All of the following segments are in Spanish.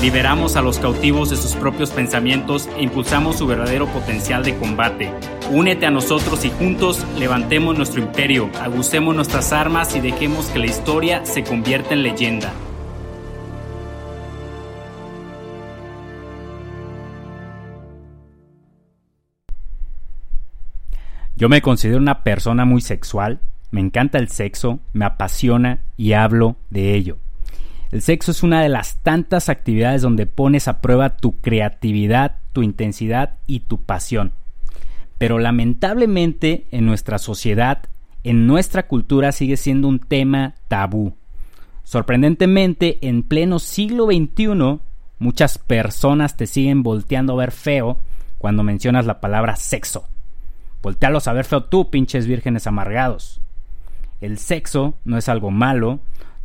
Liberamos a los cautivos de sus propios pensamientos e impulsamos su verdadero potencial de combate. Únete a nosotros y juntos levantemos nuestro imperio, agucemos nuestras armas y dejemos que la historia se convierta en leyenda. Yo me considero una persona muy sexual, me encanta el sexo, me apasiona y hablo de ello. El sexo es una de las tantas actividades donde pones a prueba tu creatividad, tu intensidad y tu pasión. Pero lamentablemente en nuestra sociedad, en nuestra cultura sigue siendo un tema tabú. Sorprendentemente, en pleno siglo XXI, muchas personas te siguen volteando a ver feo cuando mencionas la palabra sexo. Voltealos a ver feo tú, pinches vírgenes amargados. El sexo no es algo malo,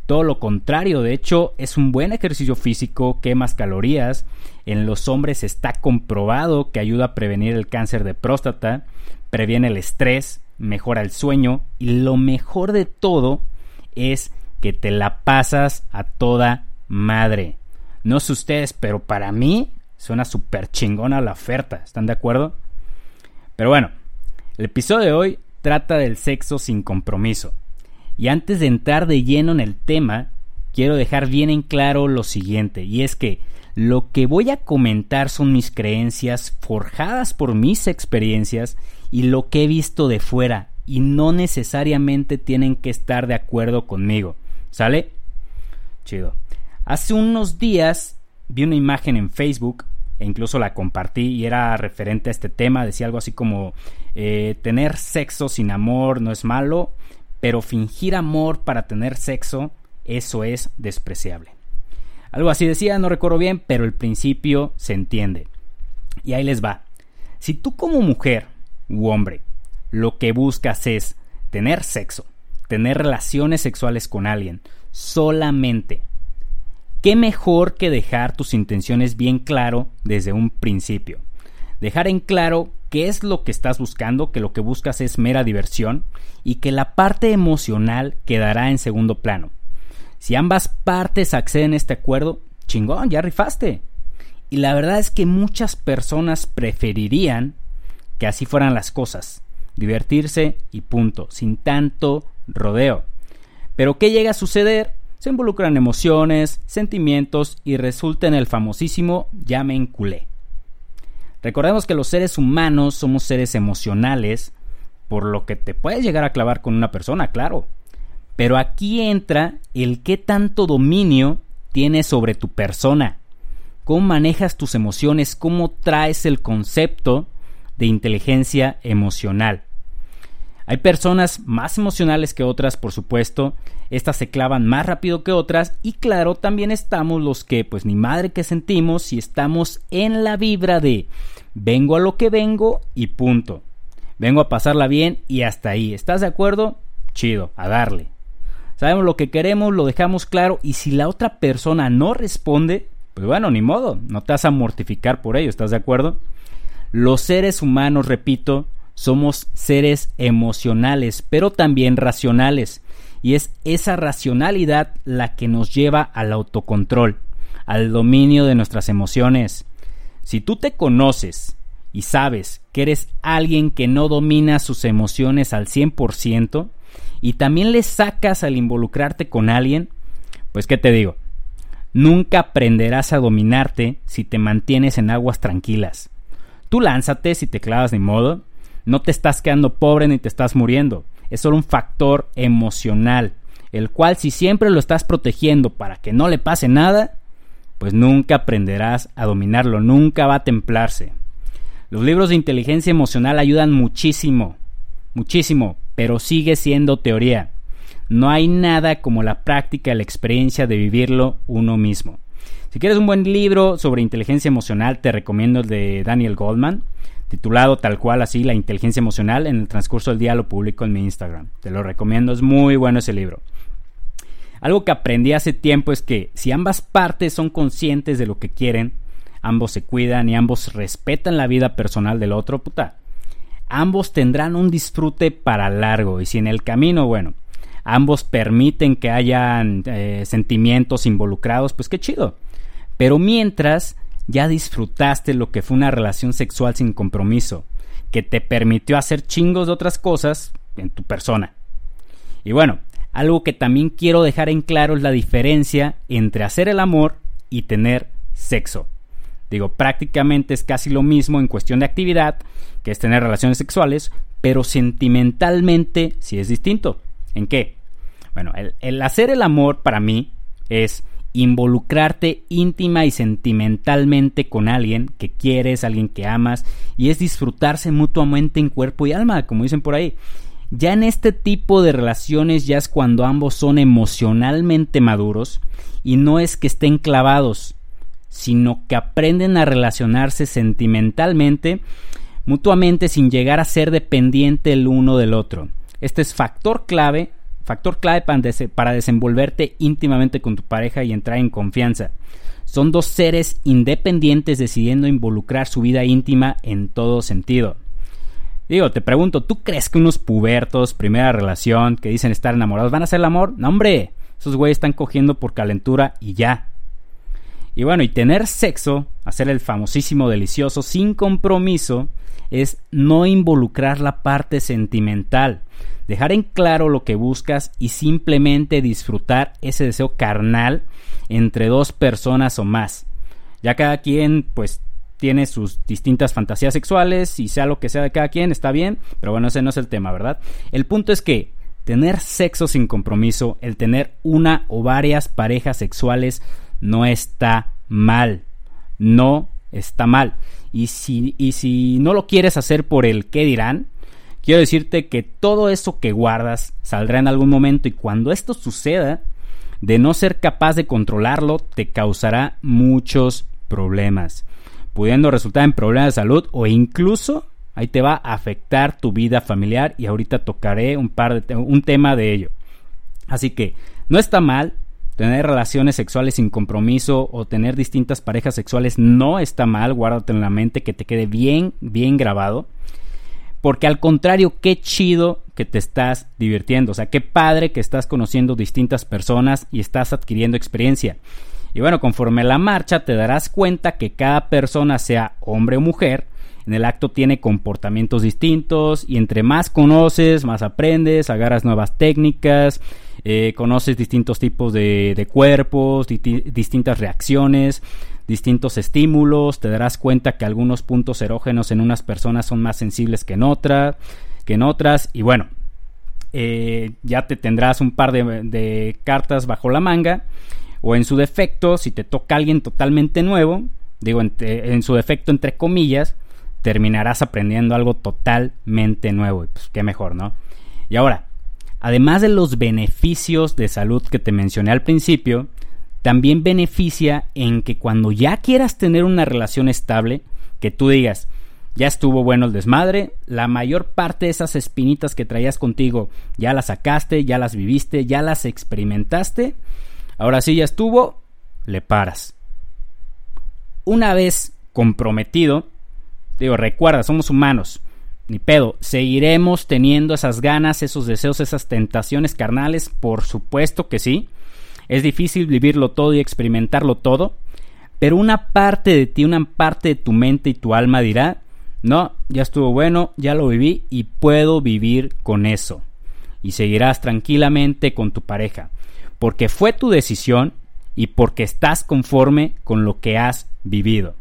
todo lo contrario, de hecho, es un buen ejercicio físico, quemas calorías. En los hombres está comprobado que ayuda a prevenir el cáncer de próstata, previene el estrés, mejora el sueño y lo mejor de todo es que te la pasas a toda madre. No sé ustedes, pero para mí suena súper chingona la oferta. ¿Están de acuerdo? Pero bueno, el episodio de hoy trata del sexo sin compromiso. Y antes de entrar de lleno en el tema, quiero dejar bien en claro lo siguiente, y es que lo que voy a comentar son mis creencias forjadas por mis experiencias y lo que he visto de fuera, y no necesariamente tienen que estar de acuerdo conmigo. ¿Sale? Chido. Hace unos días vi una imagen en Facebook e incluso la compartí y era referente a este tema. Decía algo así como eh, tener sexo sin amor no es malo, pero fingir amor para tener sexo, eso es despreciable. Algo así decía, no recuerdo bien, pero el principio se entiende. Y ahí les va. Si tú como mujer u hombre lo que buscas es tener sexo, tener relaciones sexuales con alguien, solamente, ¿qué mejor que dejar tus intenciones bien claro desde un principio? Dejar en claro qué es lo que estás buscando, que lo que buscas es mera diversión y que la parte emocional quedará en segundo plano. Si ambas partes acceden a este acuerdo, chingón, ya rifaste. Y la verdad es que muchas personas preferirían que así fueran las cosas, divertirse y punto, sin tanto rodeo. Pero ¿qué llega a suceder? Se involucran emociones, sentimientos y resulta en el famosísimo llamen culé. Recordemos que los seres humanos somos seres emocionales, por lo que te puedes llegar a clavar con una persona, claro. Pero aquí entra el qué tanto dominio tienes sobre tu persona, cómo manejas tus emociones, cómo traes el concepto de inteligencia emocional. Hay personas más emocionales que otras, por supuesto, estas se clavan más rápido que otras y claro, también estamos los que pues ni madre que sentimos si estamos en la vibra de vengo a lo que vengo y punto. Vengo a pasarla bien y hasta ahí. ¿Estás de acuerdo? Chido, a darle. Sabemos lo que queremos, lo dejamos claro y si la otra persona no responde, pues bueno, ni modo, no te vas a mortificar por ello, ¿estás de acuerdo? Los seres humanos, repito, somos seres emocionales, pero también racionales. Y es esa racionalidad la que nos lleva al autocontrol, al dominio de nuestras emociones. Si tú te conoces y sabes que eres alguien que no domina sus emociones al 100% y también le sacas al involucrarte con alguien, pues qué te digo, nunca aprenderás a dominarte si te mantienes en aguas tranquilas. Tú lánzate si te clavas de modo, no te estás quedando pobre ni te estás muriendo, es solo un factor emocional, el cual si siempre lo estás protegiendo para que no le pase nada, pues nunca aprenderás a dominarlo, nunca va a templarse. Los libros de inteligencia emocional ayudan muchísimo, muchísimo, pero sigue siendo teoría. No hay nada como la práctica, la experiencia de vivirlo uno mismo. Si quieres un buen libro sobre inteligencia emocional, te recomiendo el de Daniel Goldman. titulado tal cual así La inteligencia emocional. En el transcurso del día lo publico en mi Instagram. Te lo recomiendo, es muy bueno ese libro. Algo que aprendí hace tiempo es que si ambas partes son conscientes de lo que quieren, ambos se cuidan y ambos respetan la vida personal del otro, puta, ambos tendrán un disfrute para largo y si en el camino, bueno, ambos permiten que hayan eh, sentimientos involucrados, pues qué chido. Pero mientras ya disfrutaste lo que fue una relación sexual sin compromiso, que te permitió hacer chingos de otras cosas en tu persona. Y bueno, algo que también quiero dejar en claro es la diferencia entre hacer el amor y tener sexo. Digo, prácticamente es casi lo mismo en cuestión de actividad, que es tener relaciones sexuales, pero sentimentalmente sí es distinto. ¿En qué? Bueno, el, el hacer el amor para mí es involucrarte íntima y sentimentalmente con alguien que quieres, alguien que amas, y es disfrutarse mutuamente en cuerpo y alma, como dicen por ahí. Ya en este tipo de relaciones ya es cuando ambos son emocionalmente maduros y no es que estén clavados, sino que aprenden a relacionarse sentimentalmente, mutuamente sin llegar a ser dependiente el uno del otro. Este es factor clave factor clave para, desenvolverte íntimamente con tu pareja y entrar en confianza. Son dos seres independientes decidiendo involucrar su vida íntima en todo sentido. Digo, te pregunto, ¿tú crees que unos pubertos, primera relación, que dicen estar enamorados, van a hacer el amor? No, hombre, esos güeyes están cogiendo por calentura y ya. Y bueno, y tener sexo, hacer el famosísimo delicioso sin compromiso, es no involucrar la parte sentimental dejar en claro lo que buscas y simplemente disfrutar ese deseo carnal entre dos personas o más. Ya cada quien pues tiene sus distintas fantasías sexuales y sea lo que sea de cada quien, está bien, pero bueno, ese no es el tema, ¿verdad? El punto es que tener sexo sin compromiso, el tener una o varias parejas sexuales no está mal. No está mal. Y si, y si no lo quieres hacer por el qué dirán, Quiero decirte que todo eso que guardas saldrá en algún momento y cuando esto suceda, de no ser capaz de controlarlo, te causará muchos problemas, pudiendo resultar en problemas de salud o incluso ahí te va a afectar tu vida familiar y ahorita tocaré un par de un tema de ello. Así que no está mal tener relaciones sexuales sin compromiso o tener distintas parejas sexuales no está mal, guárdate en la mente que te quede bien bien grabado. Porque al contrario, qué chido que te estás divirtiendo. O sea, qué padre que estás conociendo distintas personas y estás adquiriendo experiencia. Y bueno, conforme la marcha te darás cuenta que cada persona, sea hombre o mujer, en el acto tiene comportamientos distintos y entre más conoces, más aprendes, agarras nuevas técnicas, eh, conoces distintos tipos de, cuerpos, distintas reacciones distintos estímulos, te darás cuenta que algunos puntos erógenos en unas personas son más sensibles que en, otra, que en otras, y bueno, eh, ya te tendrás un par de, cartas bajo la manga, o en su defecto, si te toca alguien totalmente nuevo, digo en, su defecto entre comillas, terminarás aprendiendo algo totalmente nuevo, y pues qué mejor, ¿no? Y ahora, además de los beneficios de salud que te mencioné al principio, también beneficia en que cuando ya quieras tener una relación estable, que tú digas, ya estuvo bueno el desmadre, la mayor parte de esas espinitas que traías contigo ya las sacaste, ya las viviste, ya las experimentaste, ahora sí ya estuvo, le paras. Una vez comprometido, digo, recuerda, somos humanos, ni pedo, seguiremos teniendo esas ganas, esos deseos, esas tentaciones carnales, por supuesto que sí, es difícil vivirlo todo y experimentarlo todo, pero una parte de ti, una parte de tu mente y tu alma dirá, no, ya estuvo bueno, ya lo viví y puedo vivir con eso. Y seguirás tranquilamente con tu pareja, porque fue tu decisión y porque estás conforme con lo que has vivido.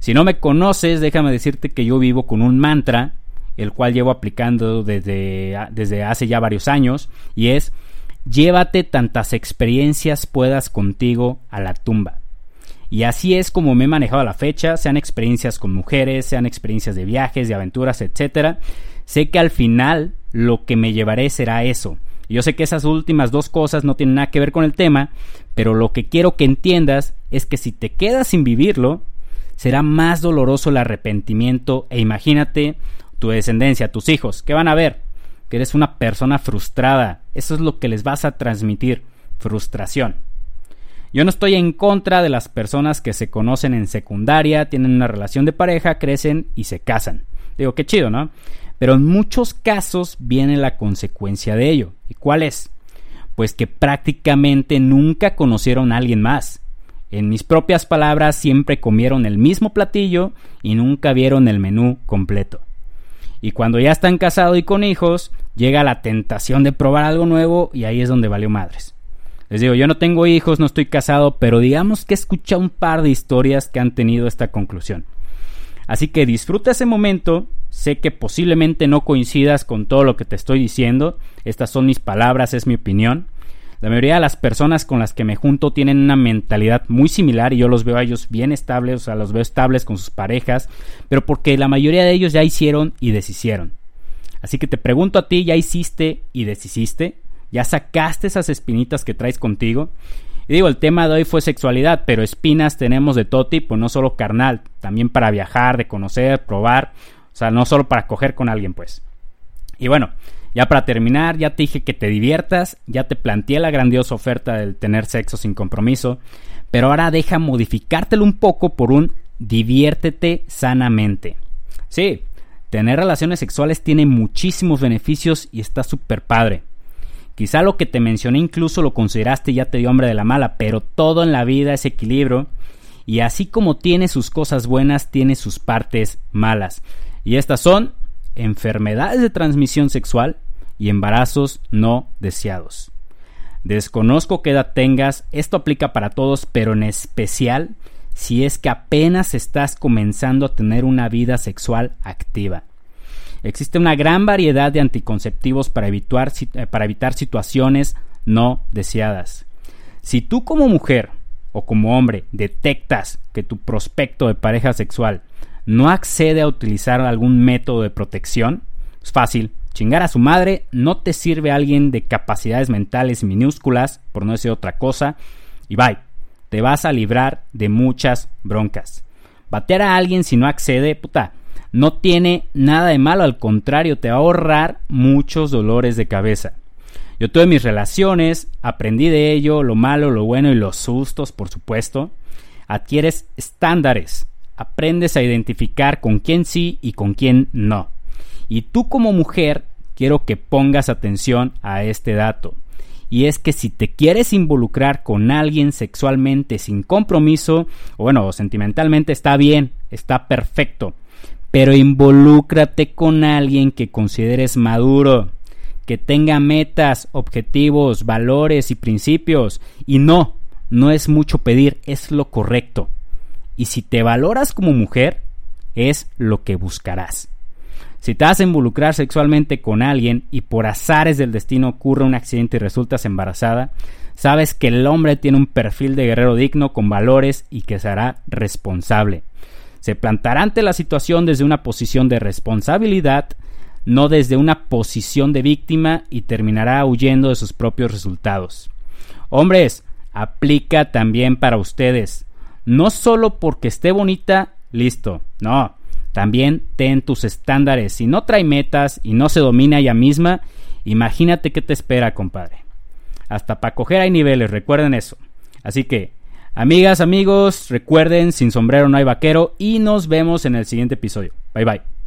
Si no me conoces, déjame decirte que yo vivo con un mantra, el cual llevo aplicando desde, desde hace ya varios años, y es Llévate tantas experiencias puedas contigo a la tumba. Y así es como me he manejado a la fecha, sean experiencias con mujeres, sean experiencias de viajes, de aventuras, etc. Sé que al final lo que me llevaré será eso. Yo sé que esas últimas dos cosas no tienen nada que ver con el tema, pero lo que quiero que entiendas es que si te quedas sin vivirlo, será más doloroso el arrepentimiento e imagínate tu descendencia, tus hijos, ¿qué van a ver? Que eres una persona frustrada. Eso es lo que les vas a transmitir, frustración. Yo no estoy en contra de las personas que se conocen en secundaria, tienen una relación de pareja, crecen y se casan. Digo, qué chido, ¿no? Pero en muchos casos viene la consecuencia de ello. ¿Y cuál es? Pues que prácticamente nunca conocieron a alguien más. En mis propias palabras, siempre comieron el mismo platillo y nunca vieron el menú completo. Y cuando ya están casados y con hijos, llega la tentación de probar algo nuevo y ahí es donde valió madres. Les digo, yo no tengo hijos, no estoy casado, pero digamos que he escuchado un par de historias que han tenido esta conclusión. Así que disfruta ese momento, sé que posiblemente no coincidas con todo lo que te estoy diciendo, estas son mis palabras, es mi opinión. La mayoría de las personas con las que me junto tienen una mentalidad muy similar y yo los veo a ellos bien estables, o sea, los veo estables con sus parejas, pero porque la mayoría de ellos ya hicieron y deshicieron. Así que te pregunto a ti, ¿ya hiciste y deshiciste? ¿Ya sacaste esas espinitas que traes contigo? Y digo, el tema de hoy fue sexualidad, pero espinas tenemos de todo tipo, no solo carnal, también para viajar, de conocer, probar, o sea, no solo para coger con alguien, pues. Y bueno, ya para terminar, ya te dije que te diviertas, ya te planteé la grandiosa oferta del tener sexo sin compromiso, pero ahora deja modificártelo un poco por un diviértete sanamente. Sí, tener relaciones sexuales tiene muchísimos beneficios y está súper padre. Quizá lo que te mencioné incluso lo consideraste ya te dio hombre de la mala, pero todo en la vida es equilibrio y así como tiene sus cosas buenas, tiene sus partes malas. Y estas son enfermedades de transmisión sexual y embarazos no deseados. Desconozco qué edad tengas, esto aplica para todos, pero en especial si es que apenas estás comenzando a tener una vida sexual activa. Existe una gran variedad de anticonceptivos para evitar, eh, para evitar situaciones no deseadas. Si tú como mujer o como hombre detectas que tu prospecto de pareja sexual no accede a utilizar algún método de protección, es fácil. Chingar a su madre no te sirve a alguien de capacidades mentales minúsculas, por no decir otra cosa, y bye. Te vas a librar de muchas broncas. Batear a alguien si no accede, puta, no tiene nada de malo, al contrario, te va a ahorrar muchos dolores de cabeza. Yo tuve mis relaciones, aprendí de ello, lo malo, lo bueno y los sustos, por supuesto. Adquieres estándares, aprendes a identificar con quién sí y con quién no. Y tú como mujer, quiero que pongas atención a este dato. Y es que si te quieres involucrar con alguien sexualmente sin compromiso, o bueno, sentimentalmente está bien, está perfecto pero involúcrate con alguien que consideres maduro, que tenga metas, objetivos, valores y principios. Y no, no es mucho pedir, es lo correcto. Y si te valoras como mujer, es lo que buscarás. Si te vas a involucrar sexualmente con alguien y por azares del destino ocurre un accidente y resultas embarazada, sabes que el hombre tiene un perfil de guerrero digno con valores y que será responsable. Se plantará ante la situación desde una posición de responsabilidad, no desde una posición de víctima y terminará huyendo de sus propios resultados. Hombres, aplica también para ustedes. No solo porque esté bonita, listo. No, también ten tus estándares. Si no trae metas y no se domina ella misma, imagínate qué te espera, compadre. Hasta para coger hay niveles, recuerden eso. Así que Amigas, amigos, recuerden, sin sombrero no hay vaquero y nos vemos en el siguiente episodio. Bye bye.